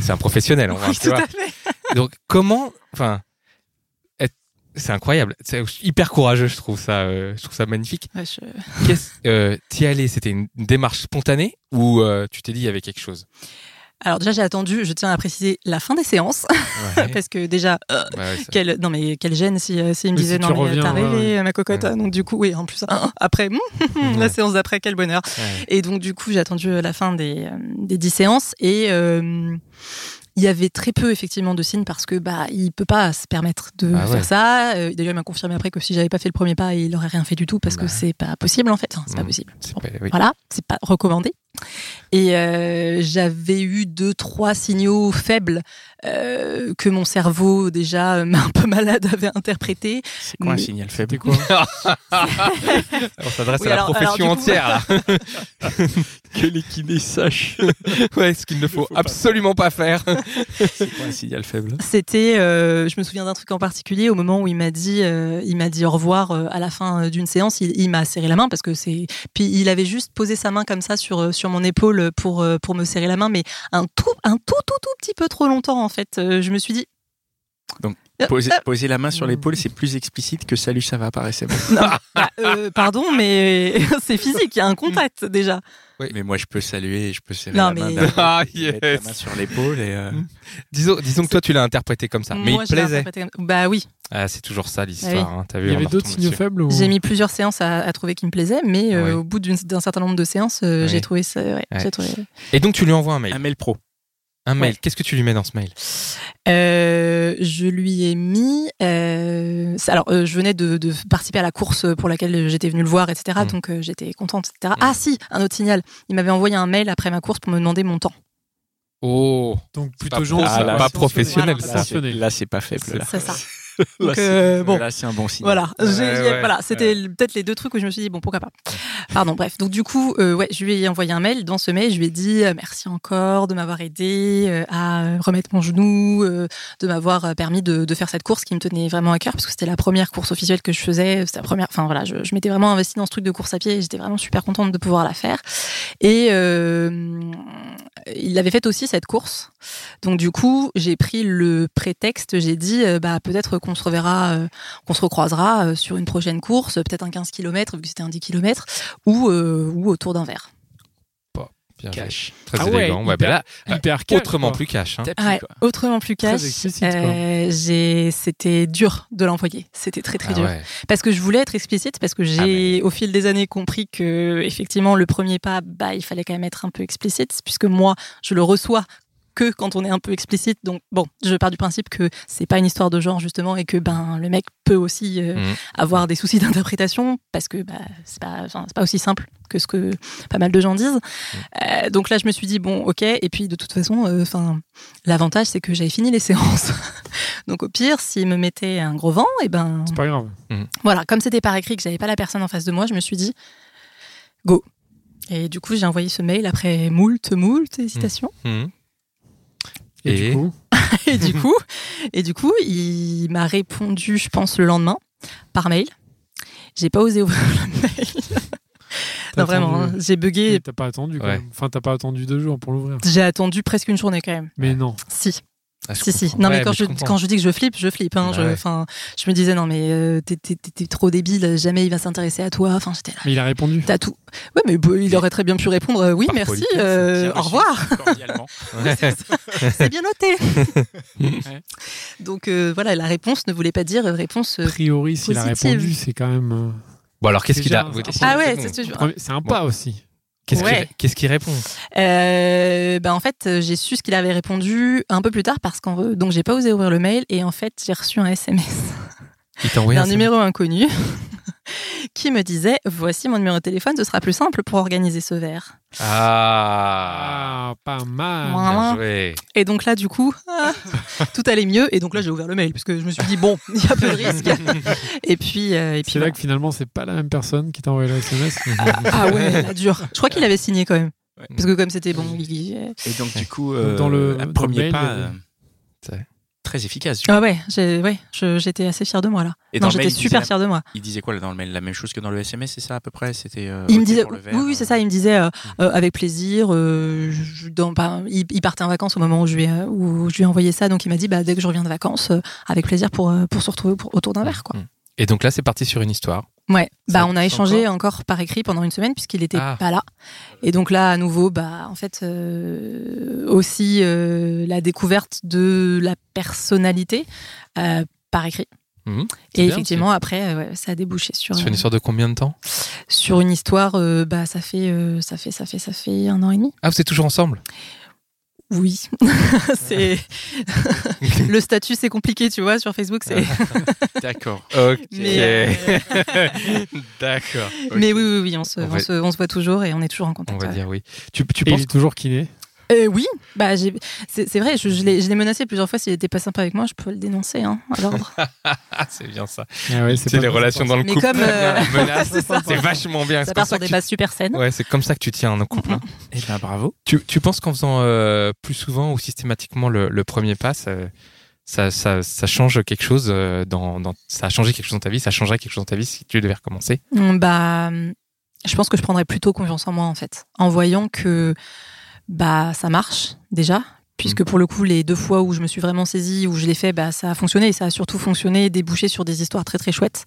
C'est un professionnel, en vrai, Oui, tout à fait. Donc comment, enfin, c'est incroyable, c'est hyper courageux, je trouve ça, euh, je trouve ça magnifique. Ouais, je- Qu'est-ce, euh, t'y allais, c'était une démarche spontanée ou euh, tu t'es dit il y avait quelque chose? Alors déjà, j'ai attendu, je tiens à préciser, la fin des séances, Ouais. parce que déjà, euh, ouais, ça- quelle, non mais quelle gêne si, euh, s'il me disait si non tu mais t'as ouais, rêvé ma cocotte, Ouais. donc du coup oui en plus ah, après hmm, la séance d'après quel bonheur Ouais. et donc du coup j'ai attendu la fin des des dix séances et euh, il y avait très peu effectivement de signes parce que bah il peut pas se permettre de Ah ouais. faire ça. Euh, D'ailleurs il m'a confirmé après que si j'avais pas fait le premier pas il aurait rien fait du tout parce Bah. que c'est pas possible en fait, Enfin, c'est pas Mm. possible. C'est pas- oui. Voilà, c'est pas recommandé. Et euh, j'avais eu deux, trois signaux faibles euh, que mon cerveau, déjà euh, un peu malade, avait interprété. C'est quoi un signal faible? Quoi? On s'adresse Oui, à la alors- profession coup- entière là. Que les kinés sachent. ouais, ce qu'il ne faut, faut pas absolument pas faire. C'est quoi un signal faible? C'était, euh, je me souviens d'un truc en particulier au moment où il m'a dit, euh, il m'a dit au revoir euh, à la fin d'une séance. Il, il m'a serré la main parce que c'est, puis il avait juste posé sa main comme ça sur sur mon épaule pour pour me serrer la main, mais un tout un tout tout tout petit peu trop longtemps en fait. Euh, je me suis dit, Poser, poser la main sur l'épaule, c'est plus explicite que salut, ça va, paraissait bon. non, bah, euh, pardon, mais c'est physique, il y a un contact déjà. Mais moi, je peux saluer, je peux serrer Non, la main. mais- d'un- Ah, mettre la yes. main sur l'épaule et. euh, Disons, disons que toi tu l'as interprété comme ça, mais Moi, il te plaisait. comme- Bah oui. Ah, c'est toujours ça l'histoire. hein, Il y avait d'autres signaux dessus. faibles ou... J'ai mis plusieurs séances à, à trouver qui me plaisaient, mais euh, au bout d'un certain nombre de séances, euh, j'ai trouvé ça. ouais, trouvé- Et donc tu lui envoies un mail. Un mail pro. Un mail. Ouais. Qu'est-ce que tu lui mets dans ce mail? Euh, je lui ai mis. euh, alors, euh, je venais de, de participer à la course pour laquelle j'étais venue le voir, etc. Mm. Donc, euh, j'étais contente, etc. Ah, si, un autre signal. Il m'avait envoyé un mail après ma course pour me demander mon temps. Oh Donc pas plutôt gentil. pas attentionné. professionnel, Voilà. ça. Là, c'est pas faible. Là, C'est ça. Donc, c'est- euh, bon. là, c'est un bon signal. Voilà, Ouais, c'était peut-être les deux trucs où je me suis dit bon pourquoi pas. Pardon, bref. Donc du coup, euh, ouais, je lui ai envoyé un mail. Dans ce mail, je lui ai dit euh, merci encore de m'avoir aidé à remettre mon genou, de m'avoir permis de, de faire cette course qui me tenait vraiment à cœur parce que c'était la première course officielle que je faisais. C'était la première. Enfin voilà, je, je m'étais vraiment investie dans ce truc de course à pied. et J'étais vraiment super contente de pouvoir la faire. Et euh, il avait fait aussi cette course. Donc du coup, j'ai pris le prétexte. J'ai dit bah peut-être qu'on se reverra. euh, qu'on se recroisera euh, sur une prochaine course, peut-être un 15 km, vu que c'était un 10 km, ou, euh, ou autour d'un verre. Bien joué. Cash. Très Ah ouais, élégant. Ouais, hyper- là, Hyper cash, autrement quoi. plus cash. hein. Tapis, Ouais, quoi. autrement plus Très cash. euh, c'était dur de l'envoyer. C'était très très Ah dur. ouais. Parce que je voulais être explicite, parce que j'ai Ah, mais- au fil des années compris que effectivement le premier pas, bah il fallait quand même être un peu explicite, puisque moi je le reçois que quand on est un peu explicite. Donc bon, je pars du principe que c'est pas une histoire de genre justement et que ben le mec peut aussi euh, Mhm. avoir des soucis d'interprétation parce que bah, c'est pas, pas aussi simple que ce que pas mal de gens disent. Euh, donc là, je me suis dit bon, ok. Et puis de toute façon, euh, enfin, l'avantage c'est que j'avais fini les séances. donc au pire, s'il me mettait un gros vent, et ben C'est pas grave. voilà, comme c'était par écrit que j'avais pas la personne en face de moi, je me suis dit go. Et du coup, j'ai envoyé ce mail après moult, moult hésitations. Mhm. Et, Et du coup, Et du coup, et du coup, il m'a répondu, je pense, le lendemain par mail. J'ai pas osé ouvrir le mail. non, vraiment, hein, j'ai bugué. Mais T'as pas attendu quand Ouais. même. Enfin, t'as pas attendu deux jours pour l'ouvrir. J'ai attendu presque une journée quand même. Mais non. Si, Ah, si, si. Non, Ouais, mais quand, je, quand je dis que je flippe, je flippe. Hein, Bah je, ouais. enfin, je me disais, non, mais euh, t'es- trop débile, jamais il va s'intéresser à toi. Enfin, j'étais là. Mais il a répondu. T'as tout. Ouais, mais bah, il aurait très bien pu répondre euh, oui, Par merci, euh, au revoir. C'est bien noté. Donc euh, voilà, la réponse ne voulait pas dire réponse. A priori, s'il a répondu, c'est quand même. Bon, alors qu'est-ce qu'il a Ah ouais, c'est premier- C'est un Bon. pas aussi. Qu'est-ce qu'il- répond? Euh, bah en fait, euh, j'ai su ce qu'il avait répondu un peu plus tard parce qu'en donc j'ai pas osé ouvrir le mail et en fait j'ai reçu un SMS d'un un numéro inconnu qui me disait voici mon numéro de téléphone, ce sera plus simple pour organiser ce verre. Ah, Ah, pas mal. Moi. bien joué. Et donc là du coup ah, tout allait mieux et donc là j'ai ouvert le mail parce que je me suis dit bon il y a peu de risque et puis euh, et puis C'est là que finalement, c'est pas la même personne qui t'a envoyé le SMS. ah ouais la dure. Je crois qu'il avait signé quand même Ouais. parce que comme c'était bon il- Et donc, du coup, euh, dans le- premier le mail, pas euh, très efficace. ah ouais j'ai ouais je- j'étais assez fière de moi là. Et non j'étais super fière de moi. Il disait quoi dans le mail? La même chose que dans le SMS, c'est ça à peu près? C'était. euh, Il me disait, pour le verre, oui, oui, c'est ça. Il me disait euh, euh, avec plaisir. euh, je- dans, bah, il, il partait en vacances au moment où je lui ai, où je lui ai envoyé ça, donc il m'a dit bah, dès que je reviens de vacances, euh, avec plaisir pour euh, pour se retrouver pour- autour d'un verre, quoi. Et donc là, c'est parti sur une histoire. Ouais, bah on a échangé encore par écrit pendant une semaine puisqu'il était Ah. pas là. Et donc là, à nouveau, bah en fait euh, aussi euh, la découverte de la personnalité euh, par écrit. Mhm. Et bien effectivement, après, ouais, ça a débouché sur fait une histoire de combien de temps? sur une histoire. bah ça fait ça fait ça fait ça fait un an et demi. Ah, vous êtes toujours ensemble? Oui, c'est le statut, c'est compliqué, tu vois, sur Facebook, c'est. D'accord. Ok. Mais, euh, D'accord. Mais oui, oui, oui, on se, On on, va- se, on se voit toujours et on est toujours en On contact. va ouais. dire oui. Tu, tu penses il est toujours kiné? Euh, oui, bah j'ai- c'est c'est vrai, je, je l'ai je l'ai menacé plusieurs fois. S'il était pas sympa avec moi, je peux le dénoncer hein, à l'ordre. C'est bien ça. Ah ouais, C'est les relations dans le Mais couple. comme, euh, menace, c'est ça. c'est vachement bien. ça C'est part comme ça sur des que tu- bases super saines. Ouais, c'est comme ça que tu tiens un couple. hein. Eh bien, bravo. Tu, tu penses qu'en faisant euh, plus souvent ou systématiquement le, le premier pas, ça, ça, ça, ça change quelque chose euh, dans, dans, ça a changé quelque chose dans ta vie, ça changerait quelque chose dans ta vie si tu devais recommencer? Hum, Bah, je pense que je prendrais plutôt confiance en moi en fait, en voyant que bah ça marche déjà. Puisque pour le coup, les deux fois où je me suis vraiment saisie, où je l'ai fait, bah, ça a fonctionné. Et ça a surtout fonctionné et débouché sur des histoires très très chouettes.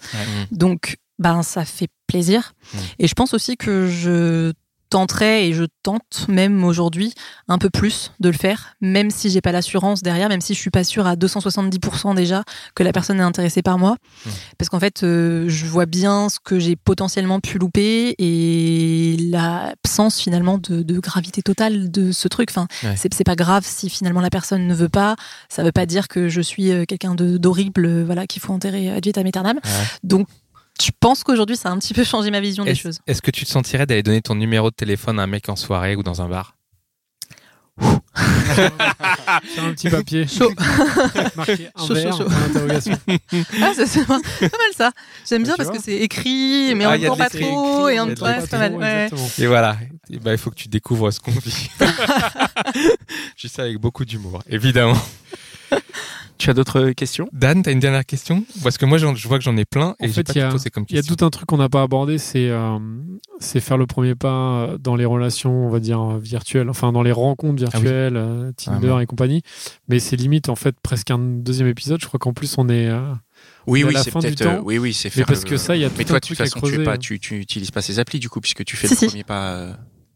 Donc, ben, ça fait plaisir. Mm. Et je pense aussi que je tenterai et je tente même aujourd'hui un peu plus de le faire, même si j'ai pas l'assurance derrière, même si je suis pas sûre à 270% déjà que la personne est intéressée par moi. Mm. Parce qu'en fait, euh, je vois bien ce que j'ai potentiellement pu louper et l'absence finalement de, de gravité totale de ce truc. Enfin, Ouais. c'est pas grave si finalement la personne ne veut pas. Ça veut pas dire que je suis euh, quelqu'un d'horrible, euh, voilà, qu'il faut enterrer ad vitam aeternam. Ouais. Donc, je pense qu'aujourd'hui, ça a un petit peu changé ma vision des choses? est-ce que tu te sentirais d'aller donner ton numéro de téléphone à un mec en soirée ou dans un bar? Sur un petit papier. Chaud. Marqué un Chaud, verre, chaud, chaud. Ah, c'est pas pas mal ça. J'aime bien tu parce vois que c'est écrit, mais Ah, en il y a même temps de pas trop. Et pas mal. ouais. Exactement. Et voilà, Et bah, il faut que tu découvres ce qu'on vit. Je dis ça avec beaucoup d'humour, évidemment. Tu as d'autres questions? Dan, t'as une dernière question? Parce que moi, je vois que j'en ai plein et En fait, pas il y a- tout posé comme Il y a question. tout un truc qu'on n'a pas abordé, c'est euh, c'est faire le premier pas euh, dans les relations, on va dire, virtuelles, enfin dans les rencontres Ah oui. virtuelles, euh, Tinder Vraiment. et compagnie. Mais c'est limite, en fait, presque un deuxième épisode. Je crois qu'en plus, on est. euh, Oui, oui, la c'est fin du peut-être. euh, oui, oui, c'est mais faire. parce le- que ça, il y a tout Mais un toi, de toute façon, tu, creuser. pas, tu, tu utilises pas ces applis du coup, puisque tu fais Si, le si. premier pas. euh,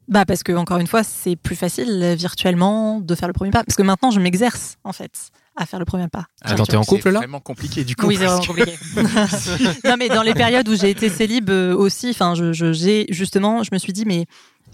Bah, parce que, encore une fois, c'est plus facile virtuellement de faire le premier pas. Parce que maintenant, je m'exerce, en fait, à faire le premier pas. Attends, t'es en c'est couple là vraiment compliqué du coup. Oui, c'est vraiment compliqué. non, mais dans les périodes où j'ai été célib euh, aussi, enfin, je, je- j'ai justement, je me suis dit, mais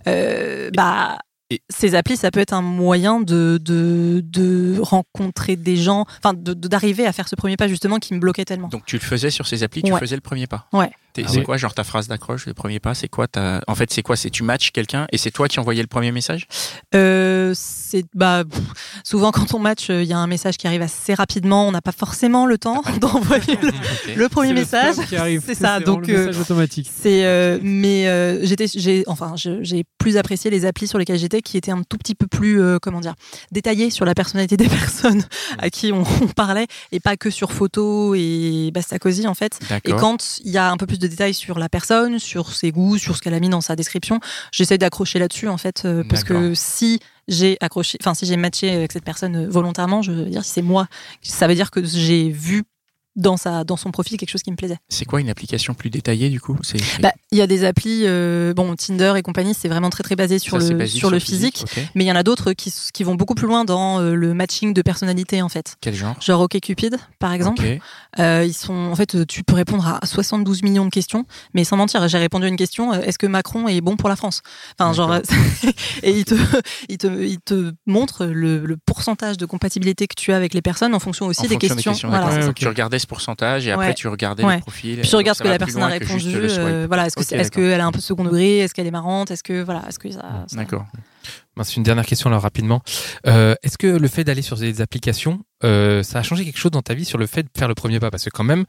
euh, bah, Et- ces applis, ça peut être un moyen de, de, de rencontrer des gens, enfin, de- de- d'arriver à faire ce premier pas justement qui me bloquait tellement. Donc tu le faisais sur ces applis, tu Ouais. faisais le premier pas. Ouais. Ah c'est ouais. quoi, genre ta phrase d'accroche, le premier pas C'est quoi ta... En fait, c'est quoi C'est tu matches quelqu'un et c'est toi qui envoyais le premier message? Euh, c'est bah pff, souvent quand on match, il y a un message qui arrive assez rapidement. On n'a pas forcément le temps d'envoyer le, premier message. C'est ça. Donc le euh, message automatique. C'est euh, mais euh, j'étais j'ai enfin j'ai plus apprécié les applis sur lesquelles j'étais qui étaient un tout petit peu plus euh, comment dire détaillées sur la personnalité des personnes à qui on, on parlait et pas que sur photo et basta cosy en fait. Et quand il y a un peu plus de détails sur la personne, sur ses goûts, sur ce qu'elle a mis dans sa description, j'essaie d'accrocher là-dessus en fait euh, parce que si j'ai accroché, enfin si j'ai matché avec cette personne euh, volontairement, je veux dire si c'est moi, ça veut dire que j'ai vu dans sa dans son profil quelque chose qui me plaisait. C'est quoi une application plus détaillée du coup? Bah, il y a des applis, euh, bon, Tinder et compagnie, c'est vraiment très très basé sur ça, le sur le physique. Mais il y en a d'autres qui, qui vont beaucoup plus loin dans euh, le matching de personnalité en fait. Quel genre? Genre OkCupid par exemple. Euh, ils sont en fait tu peux répondre à 72 millions de questions, mais sans mentir, j'ai répondu à une question est-ce que Macron est bon pour la France? Enfin genre et il te il te il te montre le, le pourcentage de compatibilité que tu as avec les personnes en fonction aussi En des fonction questions. Voilà, Ouais, ok. Tu regardais ce pourcentage et après Ouais. tu regardais Ouais. le profil. Puis tu regardes ce que la personne a répondu. euh, voilà, est-ce que d'accord. qu'elle a un peu second degré Est-ce qu'elle est marrante Est-ce que voilà, est-ce que ça, ça- D'accord. C'est une dernière question là rapidement. Euh, Est-ce que le fait d'aller sur des applications, euh, ça a changé quelque chose dans ta vie sur le fait de faire le premier pas? Parce que quand même,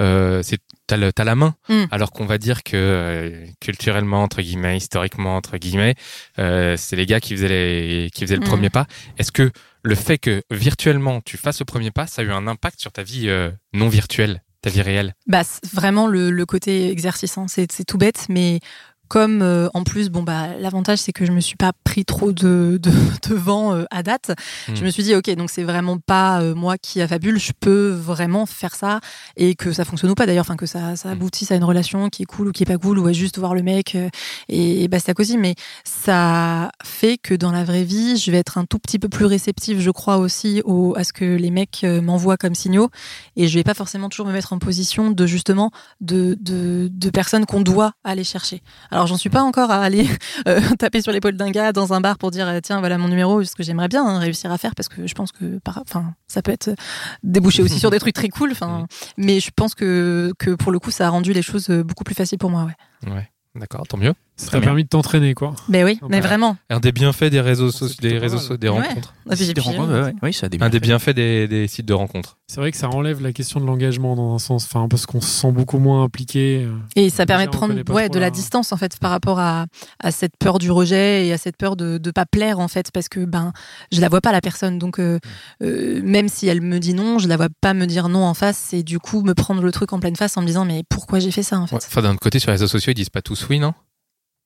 euh, t'as t'as la main, Mm. alors qu'on va dire que euh, culturellement entre guillemets, historiquement entre guillemets, c'est les gars qui faisaient les qui faisaient le Mm. premier pas. Est-ce que le fait que virtuellement tu fasses le premier pas, ça a eu un impact sur ta vie non virtuelle, ta vie réelle? Bah, vraiment le, le côté exercice, hein. c'est c'est tout bête, mais comme euh, en plus, bon bah l'avantage c'est que je me suis pas pris trop de, de, de vent euh, à date. Hmm. Je me suis dit, ok, donc c'est vraiment pas euh, moi qui affabule, je peux vraiment faire ça et que ça fonctionne ou pas d'ailleurs, enfin que ça, ça Hmm. aboutisse à une relation qui est cool ou qui est pas cool ou à juste voir le mec euh, et, et basta cosy. Mais ça fait que dans la vraie vie, je vais être un tout petit peu plus réceptive, je crois aussi, au, à ce que les mecs m'envoient comme signaux et je vais pas forcément toujours me mettre en position de justement de, de, de personnes qu'on doit aller chercher. Alors j'en suis pas encore à aller euh, taper sur l'épaule d'un gars dans un bar pour dire euh, tiens voilà mon numéro, ce que j'aimerais bien hein, réussir à faire parce que je pense que enfin ça peut être débouché aussi sur des trucs très cool. Enfin, mais je pense que que pour le coup ça a rendu les choses beaucoup plus faciles pour moi. Ouais. Ouais. D'accord, tant mieux. Ça Très t'a bien. permis de t'entraîner, quoi. Mais oui, Ah mais vraiment. Un des bienfaits des réseaux sociaux, des réseaux so- des Ouais. rencontres. Ah, j'ai Des rencontres, ouais, ouais. Oui, ça a des Un des bienfaits. des, des sites de rencontres. C'est vrai que ça enlève la question de l'engagement dans un sens, enfin parce qu'on se sent beaucoup moins impliqué. euh. Et ça permet de prendre ouais, de la la- distance en fait par rapport à, à cette peur du rejet et à cette peur de ne pas plaire en fait parce que ben je la vois pas la personne donc euh, euh, même si elle me dit non je la vois pas me dire non en face et du coup me prendre le truc en pleine face en me disant mais pourquoi j'ai fait ça en fait? Ouais. Enfin, d'un autre côté, sur les réseaux sociaux, ils disent pas tous oui, non?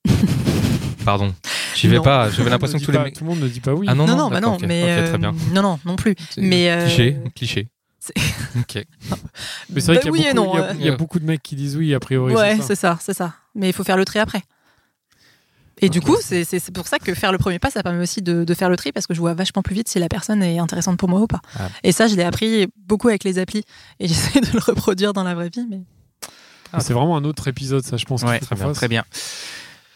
Pardon. J'y vais Non. pas. J'avais l'impression que tous les mecs. Tout le monde ne dit pas oui. Ah non, non non, bah non mais très euh, bien. non non non plus C'est- mais euh, Cliché, cliché. Ok. Mais c'est vrai Bah qu'il y a oui et beaucoup- non, il y a- euh. y a beaucoup de mecs qui disent oui, a priori. ouais c'est ça. c'est ça mais il faut faire le tri après et du coup, c'est c'est- c'est pour ça que faire le premier pas, ça permet aussi de, de faire le tri parce que je vois vachement plus vite si la personne est intéressante pour moi ou pas. Ah. Et ça, je l'ai appris beaucoup avec les applis et j'essaie de le reproduire dans la vraie vie. Mais... Ah, C'est vraiment un autre épisode, ça, je pense. Ouais, très bien, très bien.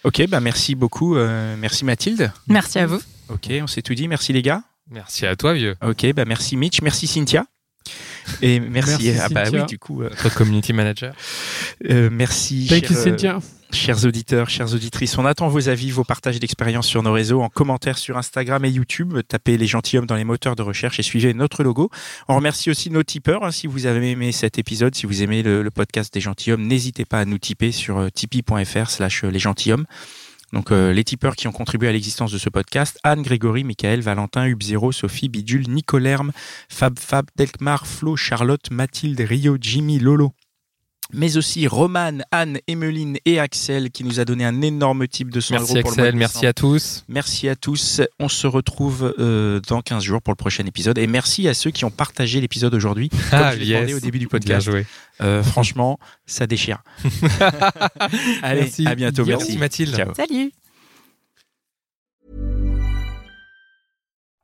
Ok, bah merci beaucoup. euh, merci Mathilde. Merci à vous. Ok, on s'est tout dit. Merci les gars. Merci à toi, vieux. Ok, bah merci Mitch, merci Cynthia. Et merci, Merci, ah bah Cynthia. oui, du coup, euh, Toi, community manager. euh, merci, Thank you, chers, euh, Cynthia. chers auditeurs, chères auditrices. On attend vos avis, vos partages d'expériences sur nos réseaux, en commentaire sur Instagram et YouTube. Tapez les gentilshommes dans les moteurs de recherche et suivez notre logo. On remercie aussi nos tipeurs. hein, si vous avez aimé cet épisode, si vous aimez le, le podcast des gentilshommes, n'hésitez pas à nous tiper sur euh, tipeee.fr slash les gentilshommes. Donc euh, les tipeurs qui ont contribué à l'existence de ce podcast, Anne, Grégory, Michael, Valentin, Hubzero, Sophie, Bidule, Nicolerme, Fab Fab, Delkmar, Flo, Charlotte, Mathilde, Rio, Jimmy, Lolo. Mais aussi Romane, Anne, Emeline et Axel qui nous a donné un énorme type de 100 Merci euros pour le mois de Axel, merci décembre. à tous. Merci à tous. On se retrouve euh, dans 15 jours pour le prochain épisode. Et merci à ceux qui ont partagé l'épiside aujourd'hui. Comme Ah, je l'ai yes. demandé au début du Bien podcast. joué. Euh, franchement, ça déchire. Allez, Merci. à bientôt. Yo. Merci. Mathilde. Ciao. Salut